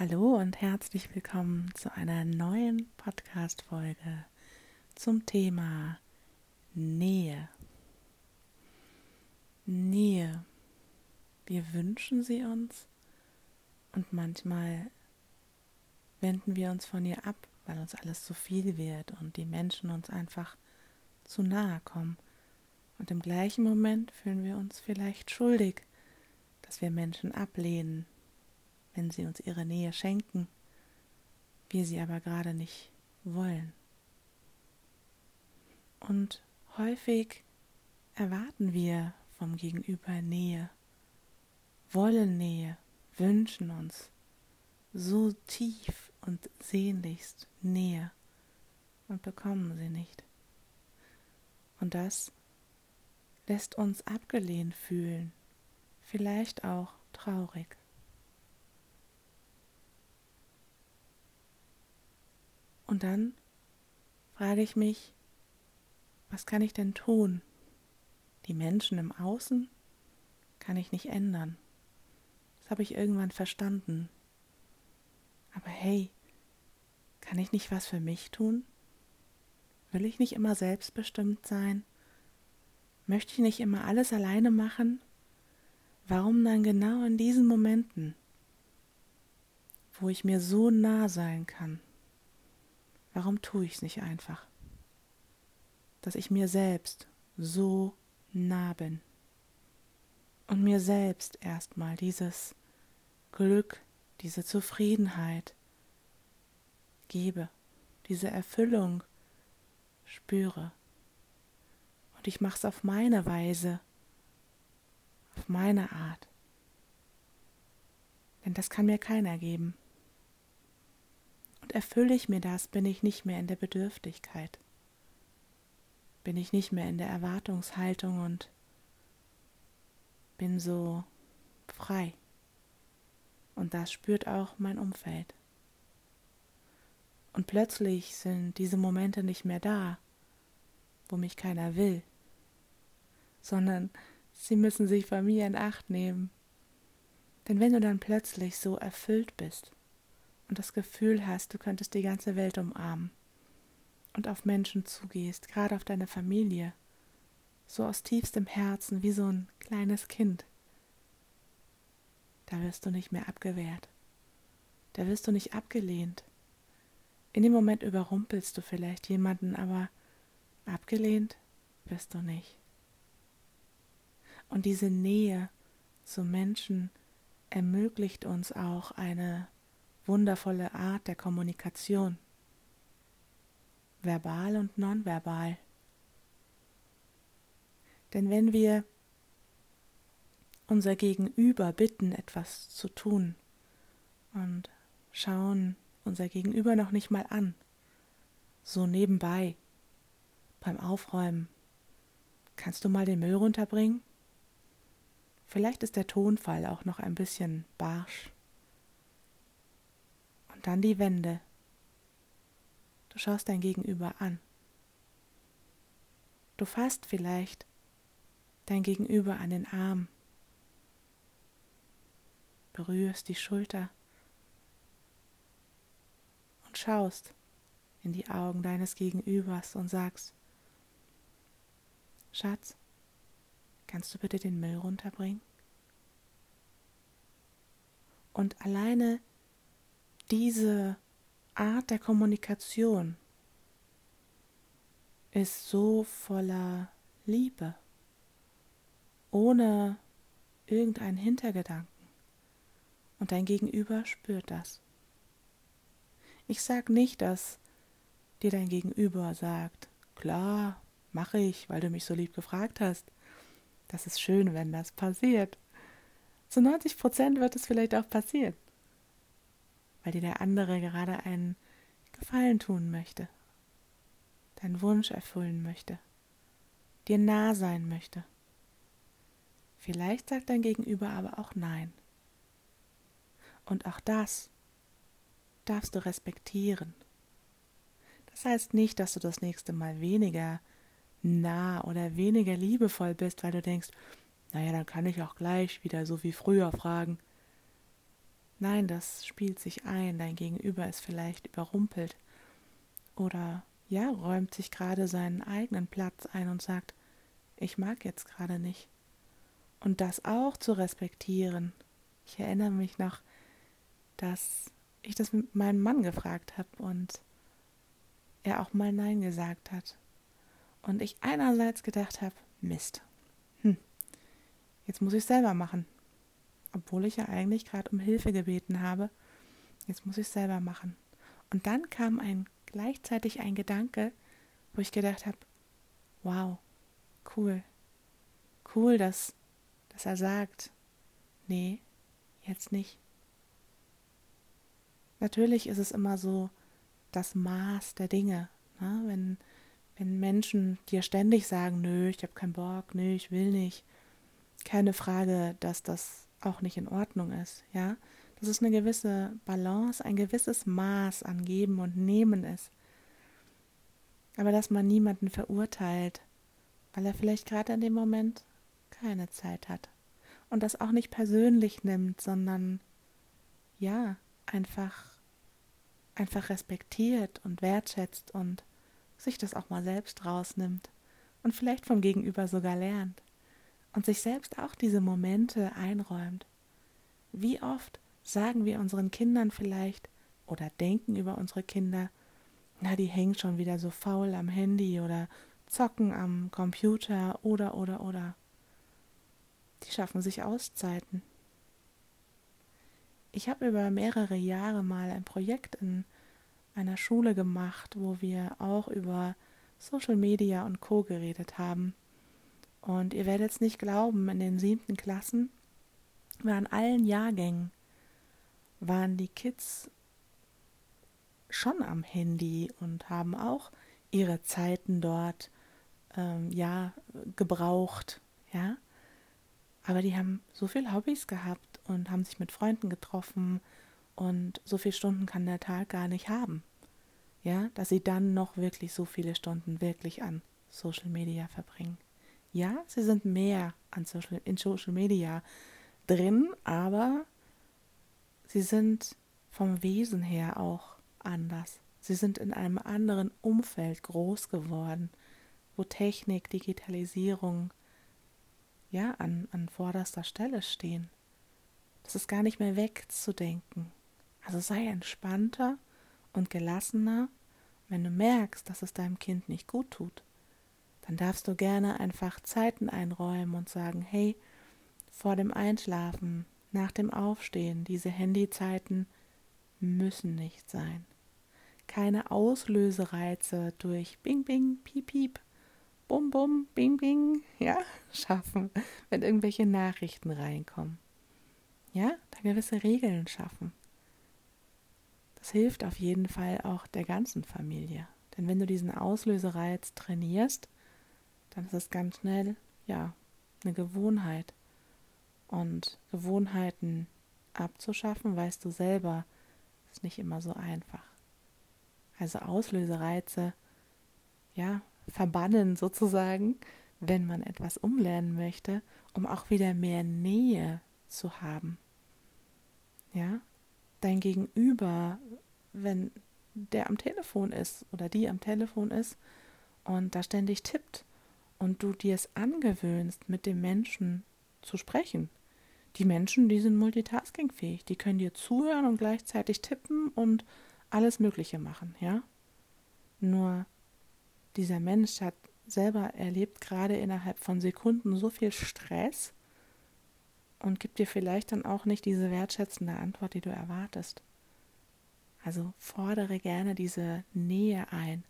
Hallo und herzlich willkommen zu einer neuen Podcast-Folge zum Thema Nähe. Nähe. Wir wünschen sie uns und manchmal wenden wir uns von ihr ab, weil uns alles zu viel wird und die Menschen uns einfach zu nahe kommen. Und im gleichen Moment fühlen wir uns vielleicht schuldig, dass wir Menschen ablehnen, wenn sie uns ihre Nähe schenken, wir sie aber gerade nicht wollen. Und häufig erwarten wir vom Gegenüber Nähe, wollen Nähe, wünschen uns so tief und sehnlichst Nähe und bekommen sie nicht. Und das lässt uns abgelehnt fühlen, vielleicht auch traurig. Und dann frage ich mich, was kann ich denn tun? Die Menschen im Außen kann ich nicht ändern. Das habe ich irgendwann verstanden. Aber hey, kann ich nicht was für mich tun? Will ich nicht immer selbstbestimmt sein? Möchte ich nicht immer alles alleine machen? Warum dann genau in diesen Momenten, wo ich mir so nah sein kann? Warum tue ich es nicht einfach? Dass ich mir selbst so nah bin und mir selbst erstmal dieses Glück, diese Zufriedenheit gebe, diese Erfüllung spüre. Und ich mache es auf meine Weise, auf meine Art. Denn das kann mir keiner geben. Erfülle ich mir das, bin ich nicht mehr in der Bedürftigkeit, bin ich nicht mehr in der Erwartungshaltung und bin so frei. Und das spürt auch mein Umfeld. Und plötzlich sind diese Momente nicht mehr da, wo mich keiner will, sondern sie müssen sich bei mir in Acht nehmen. Denn wenn du dann plötzlich so erfüllt bist, und das Gefühl hast, du könntest die ganze Welt umarmen und auf Menschen zugehst, gerade auf deine Familie, so aus tiefstem Herzen wie so ein kleines Kind, da wirst du nicht mehr abgewehrt, da wirst du nicht abgelehnt. In dem Moment überrumpelst du vielleicht jemanden, aber abgelehnt wirst du nicht. Und diese Nähe zu Menschen ermöglicht uns auch eine wundervolle Art der Kommunikation, verbal und nonverbal. Denn wenn wir unser Gegenüber bitten, etwas zu tun und schauen unser Gegenüber noch nicht mal an, so nebenbei, beim Aufräumen, kannst du mal den Müll runterbringen? Vielleicht ist der Tonfall auch noch ein bisschen barsch dann die Wände. Du schaust dein Gegenüber an. Du fasst vielleicht dein Gegenüber an den Arm, berührst die Schulter und schaust in die Augen deines Gegenübers und sagst, Schatz, kannst du bitte den Müll runterbringen? Und alleine diese Art der Kommunikation ist so voller Liebe, ohne irgendeinen Hintergedanken. Und dein Gegenüber spürt das. Ich sage nicht, dass dir dein Gegenüber sagt, klar, mache ich, weil du mich so lieb gefragt hast. Das ist schön, wenn das passiert. Zu 90 Prozent wird es vielleicht auch passieren weil dir der andere gerade einen Gefallen tun möchte, deinen Wunsch erfüllen möchte, dir nah sein möchte. Vielleicht sagt dein Gegenüber aber auch Nein. Und auch das darfst du respektieren. Das heißt nicht, dass du das nächste Mal weniger nah oder weniger liebevoll bist, weil du denkst, naja, dann kann ich auch gleich wieder so wie früher fragen. Nein, das spielt sich ein, dein Gegenüber ist vielleicht überrumpelt oder ja, räumt sich gerade seinen eigenen Platz ein und sagt, ich mag jetzt gerade nicht. Und das auch zu respektieren. Ich erinnere mich noch, dass ich das mit meinem Mann gefragt habe und er auch mal Nein gesagt hat. Und ich einerseits gedacht habe, Mist, hm, jetzt muss ich selber machen. Obwohl ich ja eigentlich gerade um Hilfe gebeten habe, jetzt muss ich selber machen. Und dann kam ein gleichzeitig ein Gedanke, wo ich gedacht habe, wow, cool, cool, dass, dass er sagt, nee, jetzt nicht. Natürlich ist es immer so das Maß der Dinge. Ne? Wenn, wenn Menschen dir ständig sagen, nö, ich habe keinen Bock, nö, ich will nicht, keine Frage, dass das auch nicht in Ordnung ist, ja. Dass es eine gewisse Balance, ein gewisses Maß an Geben und Nehmen ist. Aber dass man niemanden verurteilt, weil er vielleicht gerade in dem Moment keine Zeit hat. Und das auch nicht persönlich nimmt, sondern ja, einfach einfach respektiert und wertschätzt und sich das auch mal selbst rausnimmt und vielleicht vom Gegenüber sogar lernt und sich selbst auch diese Momente einräumt. Wie oft sagen wir unseren Kindern vielleicht oder denken über unsere Kinder, na, die hängen schon wieder so faul am Handy oder zocken am Computer oder oder oder. Die schaffen sich Auszeiten. Ich habe über mehrere Jahre mal ein Projekt in einer Schule gemacht, wo wir auch über Social Media und Co geredet haben. Und ihr werdet es nicht glauben, in den siebten Klassen waren allen Jahrgängen waren die Kids schon am Handy und haben auch ihre Zeiten dort ähm, ja gebraucht, ja. Aber die haben so viele Hobbys gehabt und haben sich mit Freunden getroffen und so viele Stunden kann der Tag gar nicht haben. Ja, dass sie dann noch wirklich so viele Stunden wirklich an Social Media verbringen. Ja, sie sind mehr an Social, in Social Media drin, aber sie sind vom Wesen her auch anders. Sie sind in einem anderen Umfeld groß geworden, wo Technik, Digitalisierung ja an, an vorderster Stelle stehen. Das ist gar nicht mehr wegzudenken. Also sei entspannter und gelassener. Wenn du merkst, dass es deinem Kind nicht gut tut, dann darfst du gerne einfach Zeiten einräumen und sagen, hey, vor dem Einschlafen, nach dem Aufstehen, diese Handyzeiten müssen nicht sein. Keine Auslösereize durch Bing Bing, Piep Piep, Bum Bum, Bing Bing, ja, schaffen, wenn irgendwelche Nachrichten reinkommen. Ja, da gewisse Regeln schaffen. Das hilft auf jeden Fall auch der ganzen Familie. Denn wenn du diesen Auslösereiz trainierst, dann ist es ganz schnell, ja, eine Gewohnheit. Und Gewohnheiten abzuschaffen, weißt du selber, ist nicht immer so einfach. Also Auslösereize, ja, verbannen sozusagen, wenn man etwas umlernen möchte, um auch wieder mehr Nähe zu haben. Ja, dein Gegenüber, wenn der am Telefon ist oder die am Telefon ist und da ständig tippt und du dir es angewöhnst, mit dem Menschen zu sprechen. Die Menschen, die sind multitaskingfähig, die können dir zuhören und gleichzeitig tippen und alles Mögliche machen, ja? Nur dieser Mensch hat selber erlebt gerade innerhalb von Sekunden so viel Stress, und gibt dir vielleicht dann auch nicht diese wertschätzende Antwort, die du erwartest. Also fordere gerne diese Nähe ein,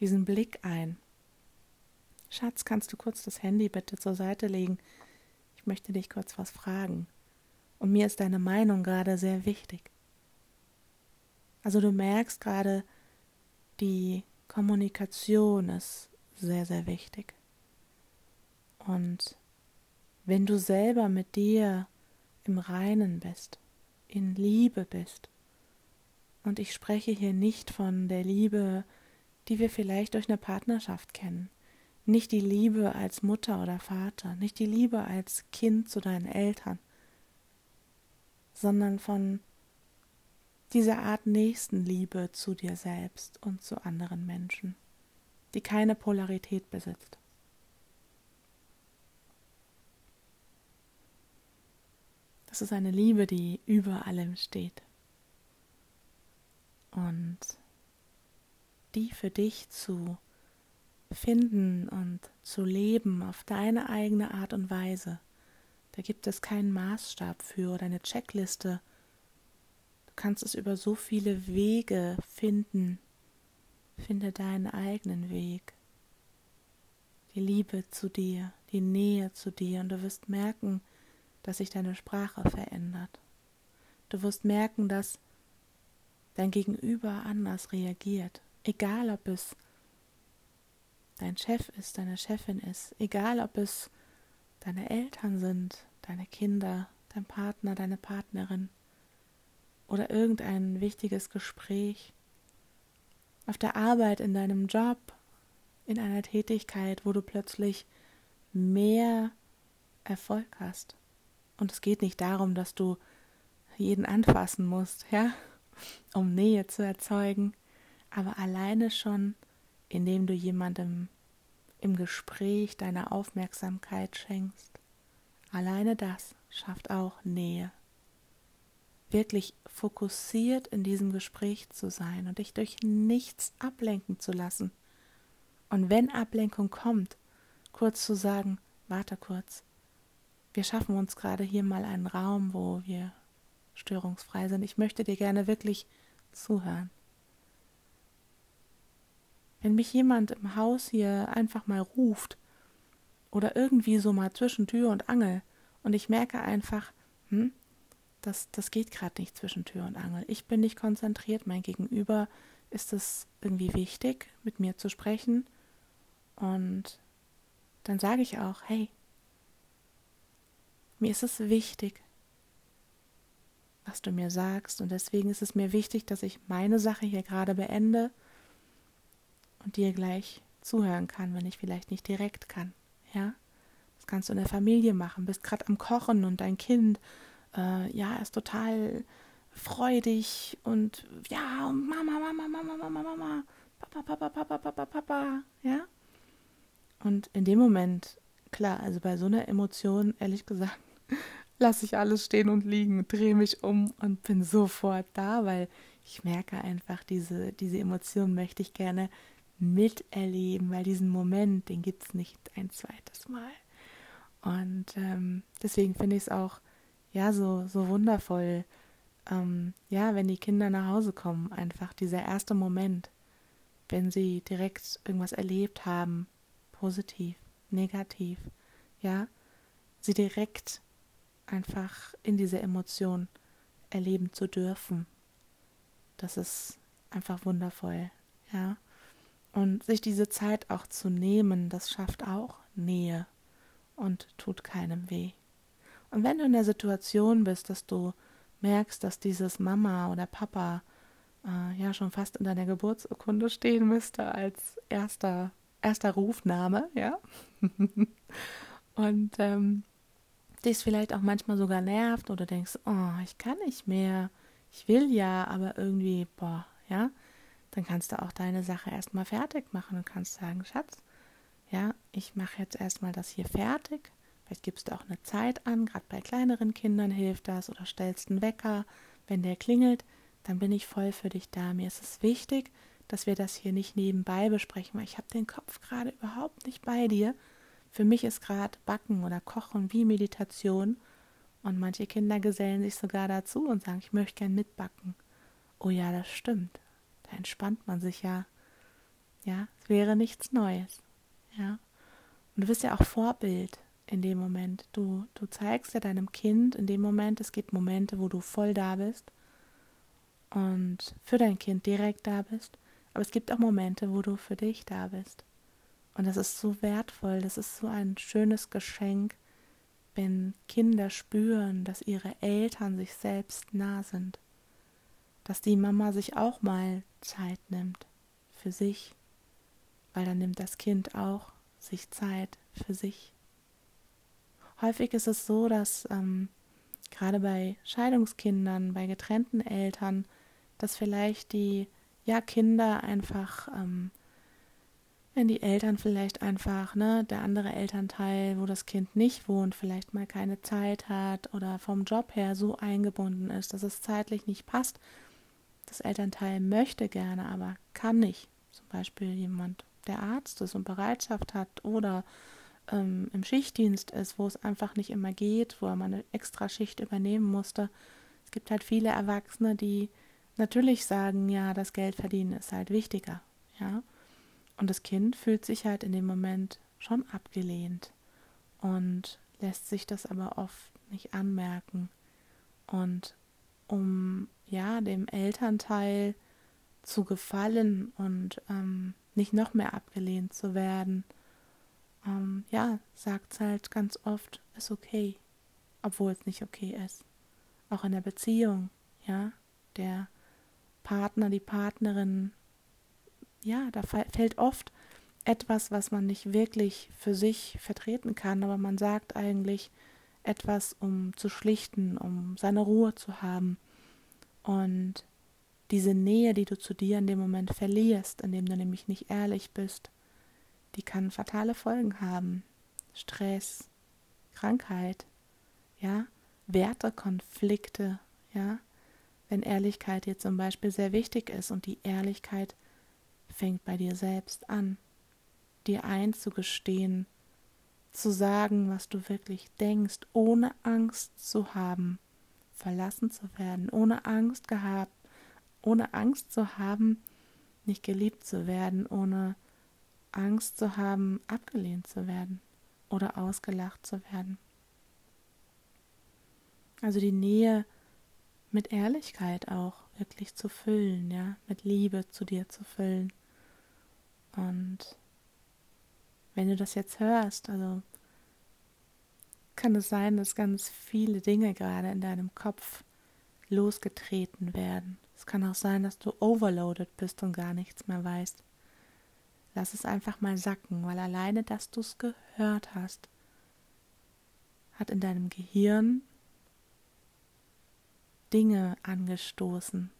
diesen Blick ein. Schatz, kannst du kurz das Handy bitte zur Seite legen? Ich möchte dich kurz was fragen. Und mir ist deine Meinung gerade sehr wichtig. Also du merkst gerade, die Kommunikation ist sehr, sehr wichtig. Und wenn du selber mit dir im Reinen bist, in Liebe bist. Und ich spreche hier nicht von der Liebe, die wir vielleicht durch eine Partnerschaft kennen, nicht die Liebe als Mutter oder Vater, nicht die Liebe als Kind zu deinen Eltern, sondern von diese Art Nächstenliebe zu dir selbst und zu anderen Menschen, die keine Polarität besitzt. Das ist eine Liebe, die über allem steht. Und die für dich zu finden und zu leben auf deine eigene Art und Weise. Da gibt es keinen Maßstab für oder eine Checkliste. Du kannst es über so viele Wege finden. Finde deinen eigenen Weg. Die Liebe zu dir, die Nähe zu dir und du wirst merken, dass sich deine Sprache verändert. Du wirst merken, dass dein Gegenüber anders reagiert, egal ob es dein Chef ist, deine Chefin ist, egal ob es deine Eltern sind, deine Kinder, dein Partner, deine Partnerin oder irgendein wichtiges Gespräch, auf der Arbeit, in deinem Job, in einer Tätigkeit, wo du plötzlich mehr Erfolg hast. Und es geht nicht darum, dass du jeden anfassen musst, ja, um Nähe zu erzeugen, aber alleine schon indem du jemandem im Gespräch deine Aufmerksamkeit schenkst. Alleine das schafft auch Nähe. Wirklich fokussiert in diesem Gespräch zu sein und dich durch nichts ablenken zu lassen. Und wenn Ablenkung kommt, kurz zu sagen, warte kurz, wir schaffen uns gerade hier mal einen Raum, wo wir störungsfrei sind. Ich möchte dir gerne wirklich zuhören. Wenn mich jemand im Haus hier einfach mal ruft oder irgendwie so mal zwischen Tür und Angel und ich merke einfach, hm, das, das geht gerade nicht zwischen Tür und Angel. Ich bin nicht konzentriert, mein Gegenüber ist es irgendwie wichtig, mit mir zu sprechen. Und dann sage ich auch, hey, mir ist es wichtig, was du mir sagst. Und deswegen ist es mir wichtig, dass ich meine Sache hier gerade beende und dir gleich zuhören kann, wenn ich vielleicht nicht direkt kann. Ja, das kannst du in der Familie machen. Bist gerade am Kochen und dein Kind, äh, ja, ist total freudig und ja, Mama, Mama, Mama, Mama, Mama, Papa, Papa, Papa, Papa, Papa, ja. Und in dem Moment, klar, also bei so einer Emotion, ehrlich gesagt, lasse ich alles stehen und liegen, drehe mich um und bin sofort da, weil ich merke einfach, diese, diese Emotion möchte ich gerne miterleben, weil diesen Moment, den gibt es nicht ein zweites Mal. Und ähm, deswegen finde ich es auch ja so, so wundervoll, ähm, ja, wenn die Kinder nach Hause kommen, einfach dieser erste Moment, wenn sie direkt irgendwas erlebt haben, positiv, negativ, ja, sie direkt einfach in diese Emotion erleben zu dürfen. Das ist einfach wundervoll, ja. Und sich diese Zeit auch zu nehmen, das schafft auch Nähe und tut keinem weh. Und wenn du in der Situation bist, dass du merkst, dass dieses Mama oder Papa äh, ja schon fast in deiner Geburtsurkunde stehen müsste als erster, erster Rufname, ja. und ähm, dich vielleicht auch manchmal sogar nervt oder denkst, oh, ich kann nicht mehr, ich will ja, aber irgendwie, boah, ja, dann kannst du auch deine Sache erstmal fertig machen und kannst sagen, Schatz, ja, ich mache jetzt erstmal das hier fertig. Vielleicht gibst du auch eine Zeit an, gerade bei kleineren Kindern hilft das oder stellst einen Wecker. Wenn der klingelt, dann bin ich voll für dich da. Mir ist es wichtig, dass wir das hier nicht nebenbei besprechen, weil ich habe den Kopf gerade überhaupt nicht bei dir. Für mich ist gerade Backen oder Kochen wie Meditation und manche Kinder gesellen sich sogar dazu und sagen, ich möchte gern mitbacken. Oh ja, das stimmt. Da entspannt man sich ja. Ja, es wäre nichts Neues. Ja. Und du bist ja auch Vorbild in dem Moment. Du, du zeigst ja deinem Kind in dem Moment, es gibt Momente, wo du voll da bist und für dein Kind direkt da bist. Aber es gibt auch Momente, wo du für dich da bist. Und das ist so wertvoll, das ist so ein schönes Geschenk, wenn Kinder spüren, dass ihre Eltern sich selbst nah sind dass die Mama sich auch mal Zeit nimmt für sich, weil dann nimmt das Kind auch sich Zeit für sich. Häufig ist es so, dass ähm, gerade bei Scheidungskindern, bei getrennten Eltern dass vielleicht die ja Kinder einfach ähm, wenn die Eltern vielleicht einfach, ne, der andere Elternteil, wo das Kind nicht wohnt, vielleicht mal keine Zeit hat oder vom Job her so eingebunden ist, dass es zeitlich nicht passt. Das Elternteil möchte gerne, aber kann nicht. Zum Beispiel jemand, der Arzt ist und Bereitschaft hat oder ähm, im Schichtdienst ist, wo es einfach nicht immer geht, wo er mal eine extra Schicht übernehmen musste. Es gibt halt viele Erwachsene, die natürlich sagen, ja, das Geld verdienen ist halt wichtiger, ja. Und das Kind fühlt sich halt in dem Moment schon abgelehnt und lässt sich das aber oft nicht anmerken. Und um ja dem Elternteil zu gefallen und ähm, nicht noch mehr abgelehnt zu werden, ähm, ja, sagt es halt ganz oft, ist okay, obwohl es nicht okay ist. Auch in der Beziehung, ja, der Partner, die Partnerin ja, da fällt oft etwas, was man nicht wirklich für sich vertreten kann, aber man sagt eigentlich etwas, um zu schlichten, um seine Ruhe zu haben. Und diese Nähe, die du zu dir in dem Moment verlierst, indem du nämlich nicht ehrlich bist, die kann fatale Folgen haben. Stress, Krankheit, ja, Wertekonflikte, ja, wenn Ehrlichkeit dir zum Beispiel sehr wichtig ist und die Ehrlichkeit fängt bei dir selbst an, dir einzugestehen, zu sagen, was du wirklich denkst, ohne Angst zu haben, verlassen zu werden, ohne Angst gehabt, ohne Angst zu haben, nicht geliebt zu werden, ohne Angst zu haben, abgelehnt zu werden oder ausgelacht zu werden. Also die Nähe mit Ehrlichkeit auch wirklich zu füllen, ja, mit Liebe zu dir zu füllen. Und wenn du das jetzt hörst, also kann es sein, dass ganz viele Dinge gerade in deinem Kopf losgetreten werden. Es kann auch sein, dass du overloaded bist und gar nichts mehr weißt. Lass es einfach mal sacken, weil alleine, dass du es gehört hast, hat in deinem Gehirn Dinge angestoßen.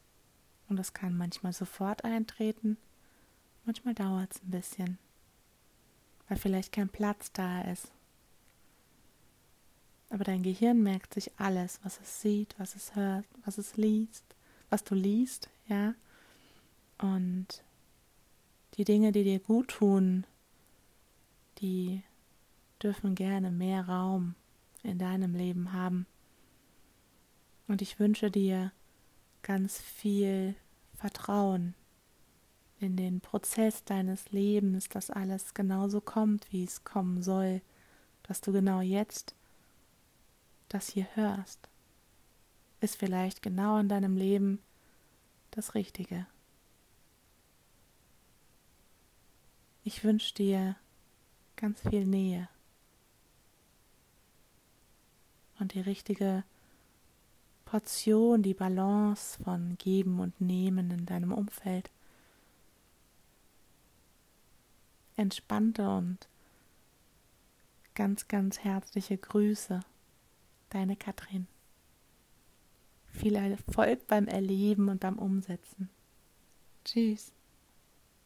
Und das kann manchmal sofort eintreten, manchmal dauert es ein bisschen, weil vielleicht kein Platz da ist. Aber dein Gehirn merkt sich alles, was es sieht, was es hört, was es liest, was du liest, ja. Und die Dinge, die dir gut tun, die dürfen gerne mehr Raum in deinem Leben haben. Und ich wünsche dir ganz viel Vertrauen in den Prozess deines Lebens, dass alles genauso kommt, wie es kommen soll, dass du genau jetzt das hier hörst, ist vielleicht genau in deinem Leben das Richtige. Ich wünsche dir ganz viel Nähe und die richtige Portion, die Balance von Geben und Nehmen in deinem Umfeld. Entspannte und ganz, ganz herzliche Grüße. Deine Katrin. Viel Erfolg beim Erleben und beim Umsetzen. Tschüss.